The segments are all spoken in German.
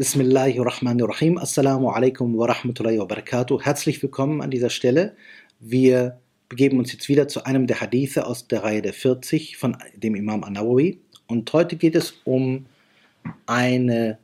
Bismillahirrahmanirrahim. Assalamu alaikum wa rahmatullahi wa barakatuh. Herzlich willkommen an dieser Stelle. Wir begeben uns jetzt wieder zu einem der Hadithe aus der Reihe der 40 von dem Imam An-Nawawi. Und heute geht es um eine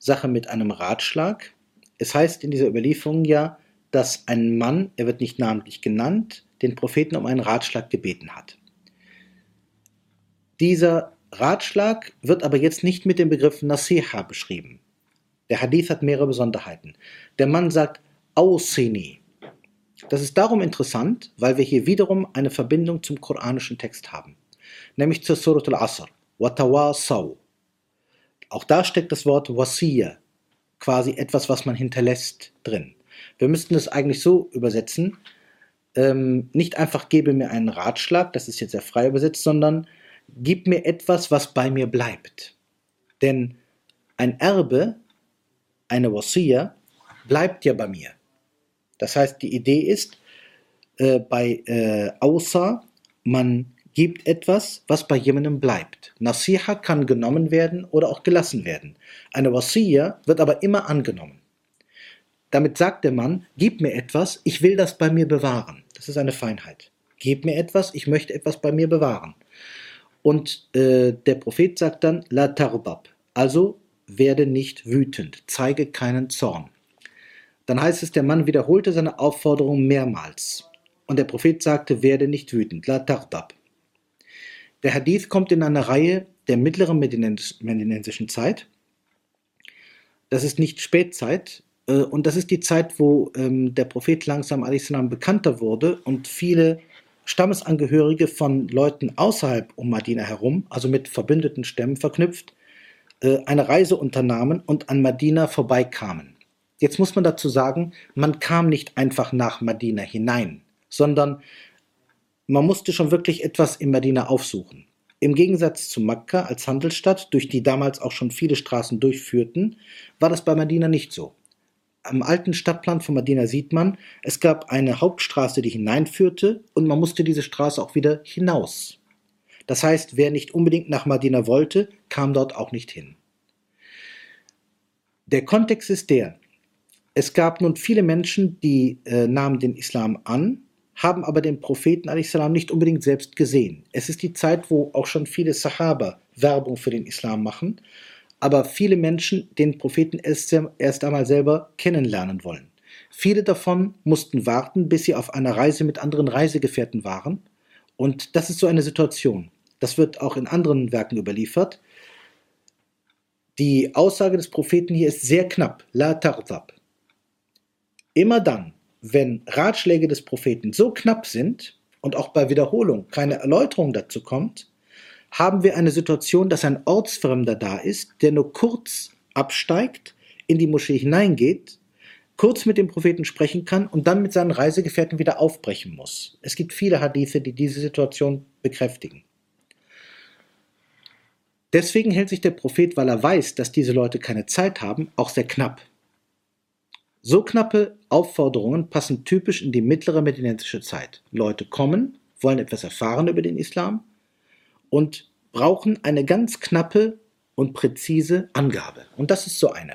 Sache mit einem Ratschlag. Es heißt in dieser Überlieferung ja, dass ein Mann, er wird nicht namentlich genannt, den Propheten um einen Ratschlag gebeten hat. Dieser Ratschlag wird aber jetzt nicht mit dem Begriff Nasiha beschrieben. Der Hadith hat mehrere Besonderheiten. Der Mann sagt Ausini. Das ist darum interessant, weil wir hier wiederum eine Verbindung zum koranischen Text haben, nämlich zur Surat al-Asr. Watawasaw. Auch da steckt das Wort Wasiya, quasi etwas, was man hinterlässt, drin. Wir müssten es eigentlich so übersetzen, ähm, nicht einfach gebe mir einen Ratschlag, das ist jetzt sehr frei übersetzt, sondern gib mir etwas, was bei mir bleibt. Denn ein Erbe eine Wasiya bleibt ja bei mir. Das heißt, die Idee ist, äh, bei äh, Außer, man gibt etwas, was bei jemandem bleibt. Nasiha kann genommen werden oder auch gelassen werden. Eine Wasiya wird aber immer angenommen. Damit sagt der Mann, gib mir etwas, ich will das bei mir bewahren. Das ist eine Feinheit. Gib mir etwas, ich möchte etwas bei mir bewahren. Und äh, der Prophet sagt dann, la tarbab. Also werde nicht wütend, zeige keinen Zorn. Dann heißt es, der Mann wiederholte seine Aufforderung mehrmals. Und der Prophet sagte, werde nicht wütend, la tardab. Der Hadith kommt in einer Reihe der mittleren medinensischen Zeit. Das ist nicht Spätzeit, äh, und das ist die Zeit, wo ähm, der Prophet langsam bekannter wurde und viele Stammesangehörige von Leuten außerhalb um Madina herum, also mit verbündeten Stämmen verknüpft, äh, eine Reise unternahmen und an Madina vorbeikamen. Jetzt muss man dazu sagen, man kam nicht einfach nach Madina hinein, sondern man musste schon wirklich etwas in Madina aufsuchen. Im Gegensatz zu Mekka als Handelsstadt, durch die damals auch schon viele Straßen durchführten, war das bei Madina nicht so. Am alten Stadtplan von Madina sieht man, es gab eine Hauptstraße, die hineinführte und man musste diese Straße auch wieder hinaus. Das heißt, wer nicht unbedingt nach Madina wollte, kam dort auch nicht hin. Der Kontext ist der, es gab nun viele Menschen, die äh, nahmen den Islam an, haben aber den Propheten salam nicht unbedingt selbst gesehen. Es ist die Zeit, wo auch schon viele Sahaba Werbung für den Islam machen, aber viele Menschen den Propheten erst, einmal selber kennenlernen wollen. Viele davon mussten warten, bis sie auf einer Reise mit anderen Reisegefährten waren. Und das ist so eine Situation. Das wird auch in anderen Werken überliefert. Die Aussage des Propheten hier ist sehr knapp. La tardab. Immer dann, wenn Ratschläge des Propheten so knapp sind und auch bei Wiederholung keine Erläuterung dazu kommt, haben wir eine Situation, dass ein Ortsfremder da ist, der nur kurz absteigt, in die Moschee hineingeht, kurz mit dem Propheten sprechen kann und dann mit seinen Reisegefährten wieder aufbrechen muss. Es gibt viele Hadithe, die diese Situation bekräftigen. Deswegen hält sich der Prophet, weil er weiß, dass diese Leute keine Zeit haben, auch sehr knapp. So knappe Aufforderungen passen typisch in die mittlere medinensische Zeit. Leute kommen, wollen etwas erfahren über den Islam und brauchen eine ganz knappe und präzise Angabe. Und das ist so eine.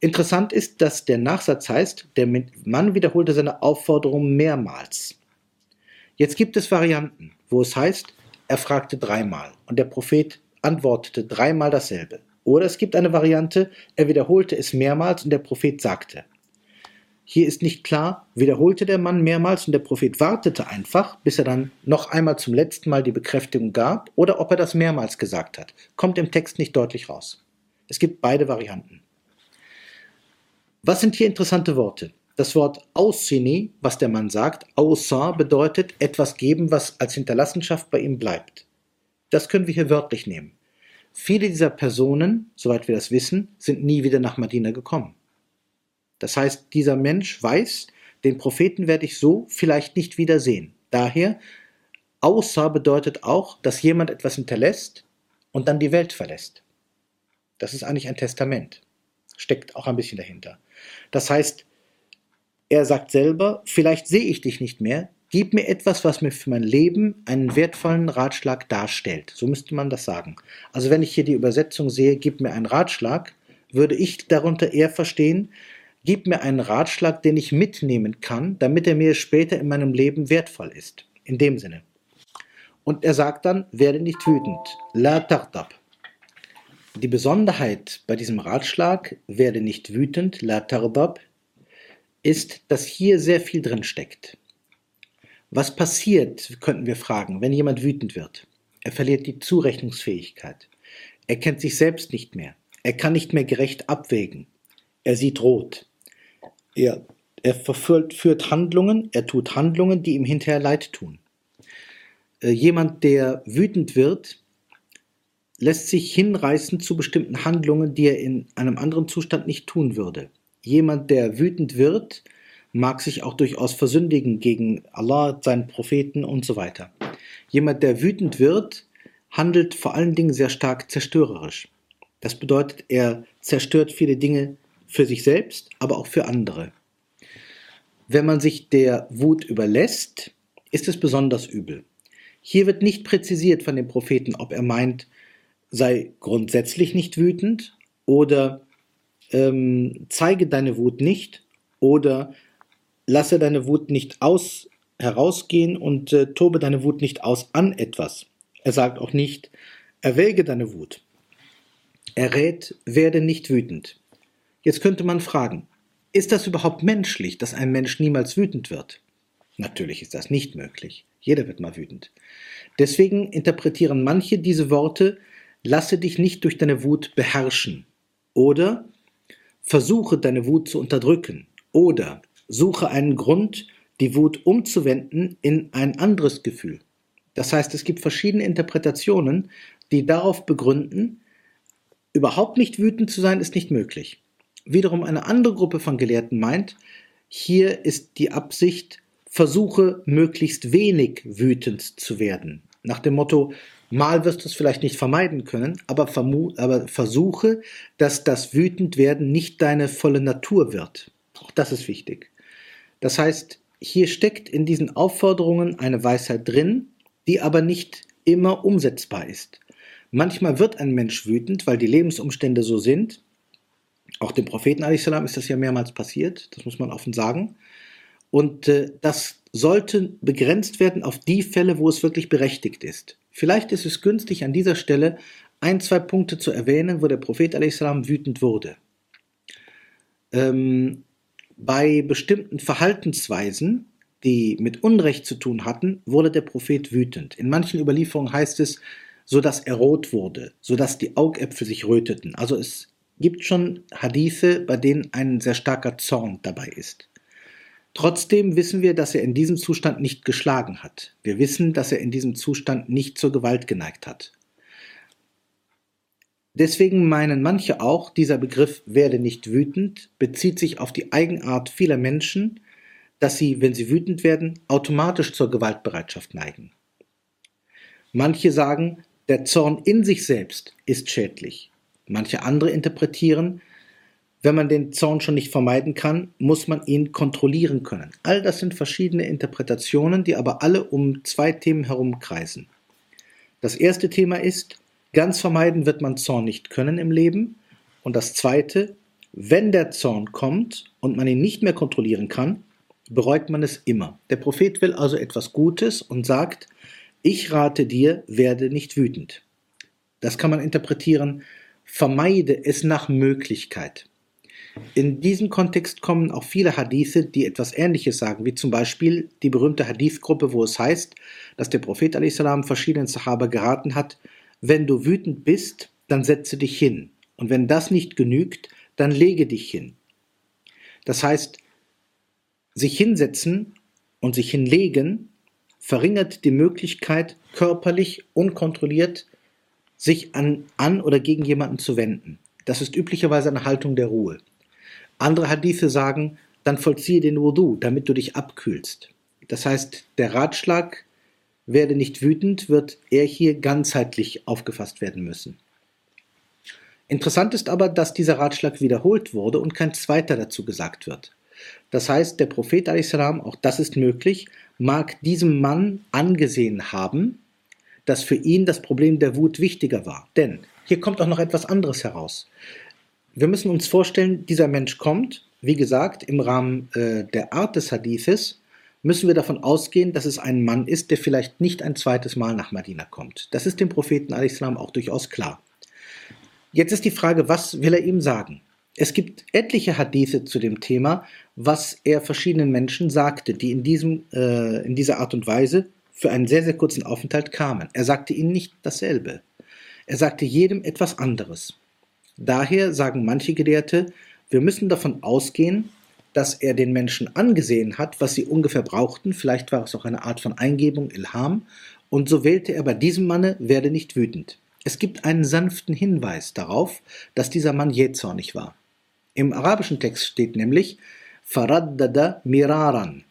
Interessant ist, dass der Nachsatz heißt, der Mann wiederholte seine Aufforderung mehrmals. Jetzt gibt es Varianten, wo es heißt, er fragte dreimal und der Prophet antwortete dreimal dasselbe. Oder es gibt eine Variante, er wiederholte es mehrmals und der Prophet sagte. Hier ist nicht klar, wiederholte der Mann mehrmals und der Prophet wartete einfach, bis er dann noch einmal zum letzten Mal die Bekräftigung gab, oder ob er das mehrmals gesagt hat. Kommt im Text nicht deutlich raus. Es gibt beide Varianten. Was sind hier interessante Worte? Das Wort Aussini, was der Mann sagt, aussa bedeutet etwas geben, was als Hinterlassenschaft bei ihm bleibt. Das können wir hier wörtlich nehmen. Viele dieser Personen, soweit wir das wissen, sind nie wieder nach Medina gekommen. Das heißt, dieser Mensch weiß, den Propheten werde ich so vielleicht nicht wiedersehen. Daher, außer bedeutet auch, dass jemand etwas hinterlässt und dann die Welt verlässt. Das ist eigentlich ein Testament. Steckt auch ein bisschen dahinter. Das heißt, er sagt selber, vielleicht sehe ich dich nicht mehr, gib mir etwas, was mir für mein Leben einen wertvollen Ratschlag darstellt. So müsste man das sagen. Also wenn ich hier die Übersetzung sehe, gib mir einen Ratschlag, würde ich darunter eher verstehen, gib mir einen Ratschlag, den ich mitnehmen kann, damit er mir später in meinem Leben wertvoll ist. In dem Sinne. Und er sagt dann, werde nicht wütend. La tardab. Die Besonderheit bei diesem Ratschlag, werde nicht wütend, la tardab, ist, dass hier sehr viel drin steckt. Was passiert, könnten wir fragen, wenn jemand wütend wird? Er verliert die Zurechnungsfähigkeit. Er kennt sich selbst nicht mehr. Er kann nicht mehr gerecht abwägen. Er sieht rot. Er, er verführt, führt Handlungen, er tut Handlungen, die ihm hinterher leid tun. Äh, jemand, der wütend wird, lässt sich hinreißen zu bestimmten Handlungen, die er in einem anderen Zustand nicht tun würde. Jemand, der wütend wird, mag sich auch durchaus versündigen gegen Allah, seinen Propheten und so weiter. Jemand, der wütend wird, handelt vor allen Dingen sehr stark zerstörerisch. Das bedeutet, er zerstört viele Dinge für sich selbst, aber auch für andere. Wenn man sich der Wut überlässt, ist es besonders übel. Hier wird nicht präzisiert von dem Propheten, ob er meint, sei grundsätzlich nicht wütend oder ähm, zeige deine Wut nicht oder lasse deine Wut nicht aus herausgehen und äh, tobe deine Wut nicht aus an etwas. Er sagt auch nicht, erwäge deine Wut. Er rät, werde nicht wütend. Jetzt könnte man fragen, ist das überhaupt menschlich, dass ein Mensch niemals wütend wird? Natürlich ist das nicht möglich. Jeder wird mal wütend. Deswegen interpretieren manche diese Worte, lasse dich nicht durch deine Wut beherrschen oder versuche deine Wut zu unterdrücken oder suche einen Grund, die Wut umzuwenden in ein anderes Gefühl. Das heißt, es gibt verschiedene Interpretationen, die darauf begründen, überhaupt nicht wütend zu sein, ist nicht möglich. Wiederum eine andere Gruppe von Gelehrten meint, hier ist die Absicht, versuche möglichst wenig wütend zu werden. Nach dem Motto, mal wirst du es vielleicht nicht vermeiden können, aber, aber versuche, dass das Wütendwerden nicht deine volle Natur wird. Auch das ist wichtig. Das heißt, hier steckt in diesen Aufforderungen eine Weisheit drin, die aber nicht immer umsetzbar ist. Manchmal wird ein Mensch wütend, weil die Lebensumstände so sind. Auch dem Propheten ist das ja mehrmals passiert, das muss man offen sagen. Und äh, das sollte begrenzt werden auf die Fälle, wo es wirklich berechtigt ist. Vielleicht ist es günstig, an dieser Stelle ein, zwei Punkte zu erwähnen, wo der Prophet salam wütend wurde. Ähm, bei bestimmten Verhaltensweisen, die mit Unrecht zu tun hatten, wurde der Prophet wütend. In manchen Überlieferungen heißt es, so dass er rot wurde, so dass die Augäpfel sich röteten. Also es gibt schon Hadithe, bei denen ein sehr starker Zorn dabei ist. Trotzdem wissen wir, dass er in diesem Zustand nicht geschlagen hat. Wir wissen, dass er in diesem Zustand nicht zur Gewalt geneigt hat. Deswegen meinen manche auch, dieser Begriff werde nicht wütend bezieht sich auf die Eigenart vieler Menschen, dass sie, wenn sie wütend werden, automatisch zur Gewaltbereitschaft neigen. Manche sagen, der Zorn in sich selbst ist schädlich. Manche andere interpretieren, wenn man den Zorn schon nicht vermeiden kann, muss man ihn kontrollieren können. All das sind verschiedene Interpretationen, die aber alle um zwei Themen herum kreisen. Das erste Thema ist, ganz vermeiden wird man Zorn nicht können im Leben. Und das zweite, wenn der Zorn kommt und man ihn nicht mehr kontrollieren kann, bereut man es immer. Der Prophet will also etwas Gutes und sagt, ich rate dir, werde nicht wütend. Das kann man interpretieren, vermeide es nach Möglichkeit. In diesem Kontext kommen auch viele Hadithe, die etwas Ähnliches sagen, wie zum Beispiel die berühmte Hadith-Gruppe, wo es heißt, dass der Prophet a.s. verschiedenen Sahaba geraten hat, wenn du wütend bist, dann setze dich hin. Und wenn das nicht genügt, dann lege dich hin. Das heißt, sich hinsetzen und sich hinlegen verringert die Möglichkeit, körperlich unkontrolliert sich an, an oder gegen jemanden zu wenden. Das ist üblicherweise eine Haltung der Ruhe. Andere Hadithe sagen, dann vollziehe den Wudu, damit du dich abkühlst. Das heißt, der Ratschlag, werde nicht wütend, wird eher hier ganzheitlich aufgefasst werden müssen. Interessant ist aber, dass dieser Ratschlag wiederholt wurde und kein zweiter dazu gesagt wird. Das heißt, der Prophet auch das ist möglich, mag diesem Mann angesehen haben, dass für ihn das Problem der Wut wichtiger war. Denn hier kommt auch noch etwas anderes heraus. Wir müssen uns vorstellen, dieser Mensch kommt, wie gesagt, im Rahmen äh, der Art des Hadithes, müssen wir davon ausgehen, dass es ein Mann ist, der vielleicht nicht ein zweites Mal nach Medina kommt. Das ist dem Propheten al-Islam auch durchaus klar. Jetzt ist die Frage, was will er ihm sagen? Es gibt etliche Hadithe zu dem Thema, was er verschiedenen Menschen sagte, die in, diesem, äh, in dieser Art und Weise für einen sehr, sehr kurzen Aufenthalt kamen. Er sagte ihnen nicht dasselbe. Er sagte jedem etwas anderes. Daher sagen manche Gelehrte, wir müssen davon ausgehen, dass er den Menschen angesehen hat, was sie ungefähr brauchten, vielleicht war es auch eine Art von Eingebung, Ilham, und so wählte er bei diesem Manne, werde nicht wütend. Es gibt einen sanften Hinweis darauf, dass dieser Mann jähzornig war. Im arabischen Text steht nämlich Faraddada miraran.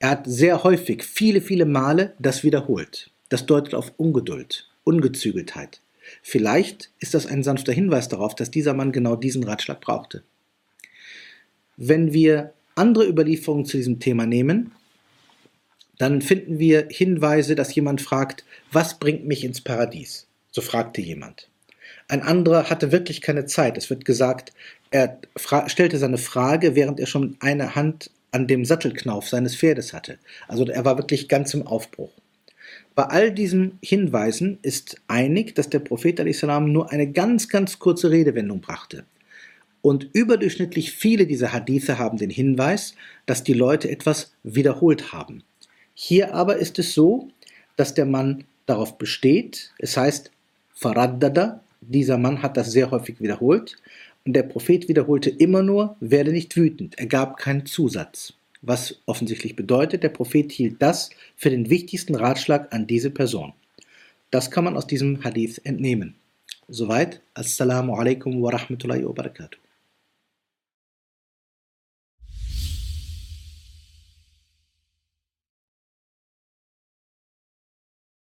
Er hat sehr häufig, viele, viele Male das wiederholt. Das deutet auf Ungeduld, Ungezügeltheit. Vielleicht ist das ein sanfter Hinweis darauf, dass dieser Mann genau diesen Ratschlag brauchte. Wenn wir andere Überlieferungen zu diesem Thema nehmen, dann finden wir Hinweise, dass jemand fragt, was bringt mich ins Paradies? So fragte jemand. Ein anderer hatte wirklich keine Zeit. Es wird gesagt, er stellte seine Frage, während er schon eine Hand an dem Sattelknauf seines Pferdes hatte. Also er war wirklich ganz im Aufbruch. Bei all diesen Hinweisen ist einig, dass der Prophet salam nur eine ganz, ganz kurze Redewendung brachte. Und überdurchschnittlich viele dieser Hadithe haben den Hinweis, dass die Leute etwas wiederholt haben. Hier aber ist es so, dass der Mann darauf besteht, es heißt Faraddada, dieser Mann hat das sehr häufig wiederholt, und der Prophet wiederholte immer nur, werde nicht wütend, er gab keinen Zusatz. Was offensichtlich bedeutet, der Prophet hielt das für den wichtigsten Ratschlag an diese Person. Das kann man aus diesem Hadith entnehmen. Soweit. Assalamu alaikum wa rahmatullahi wa barakatuh.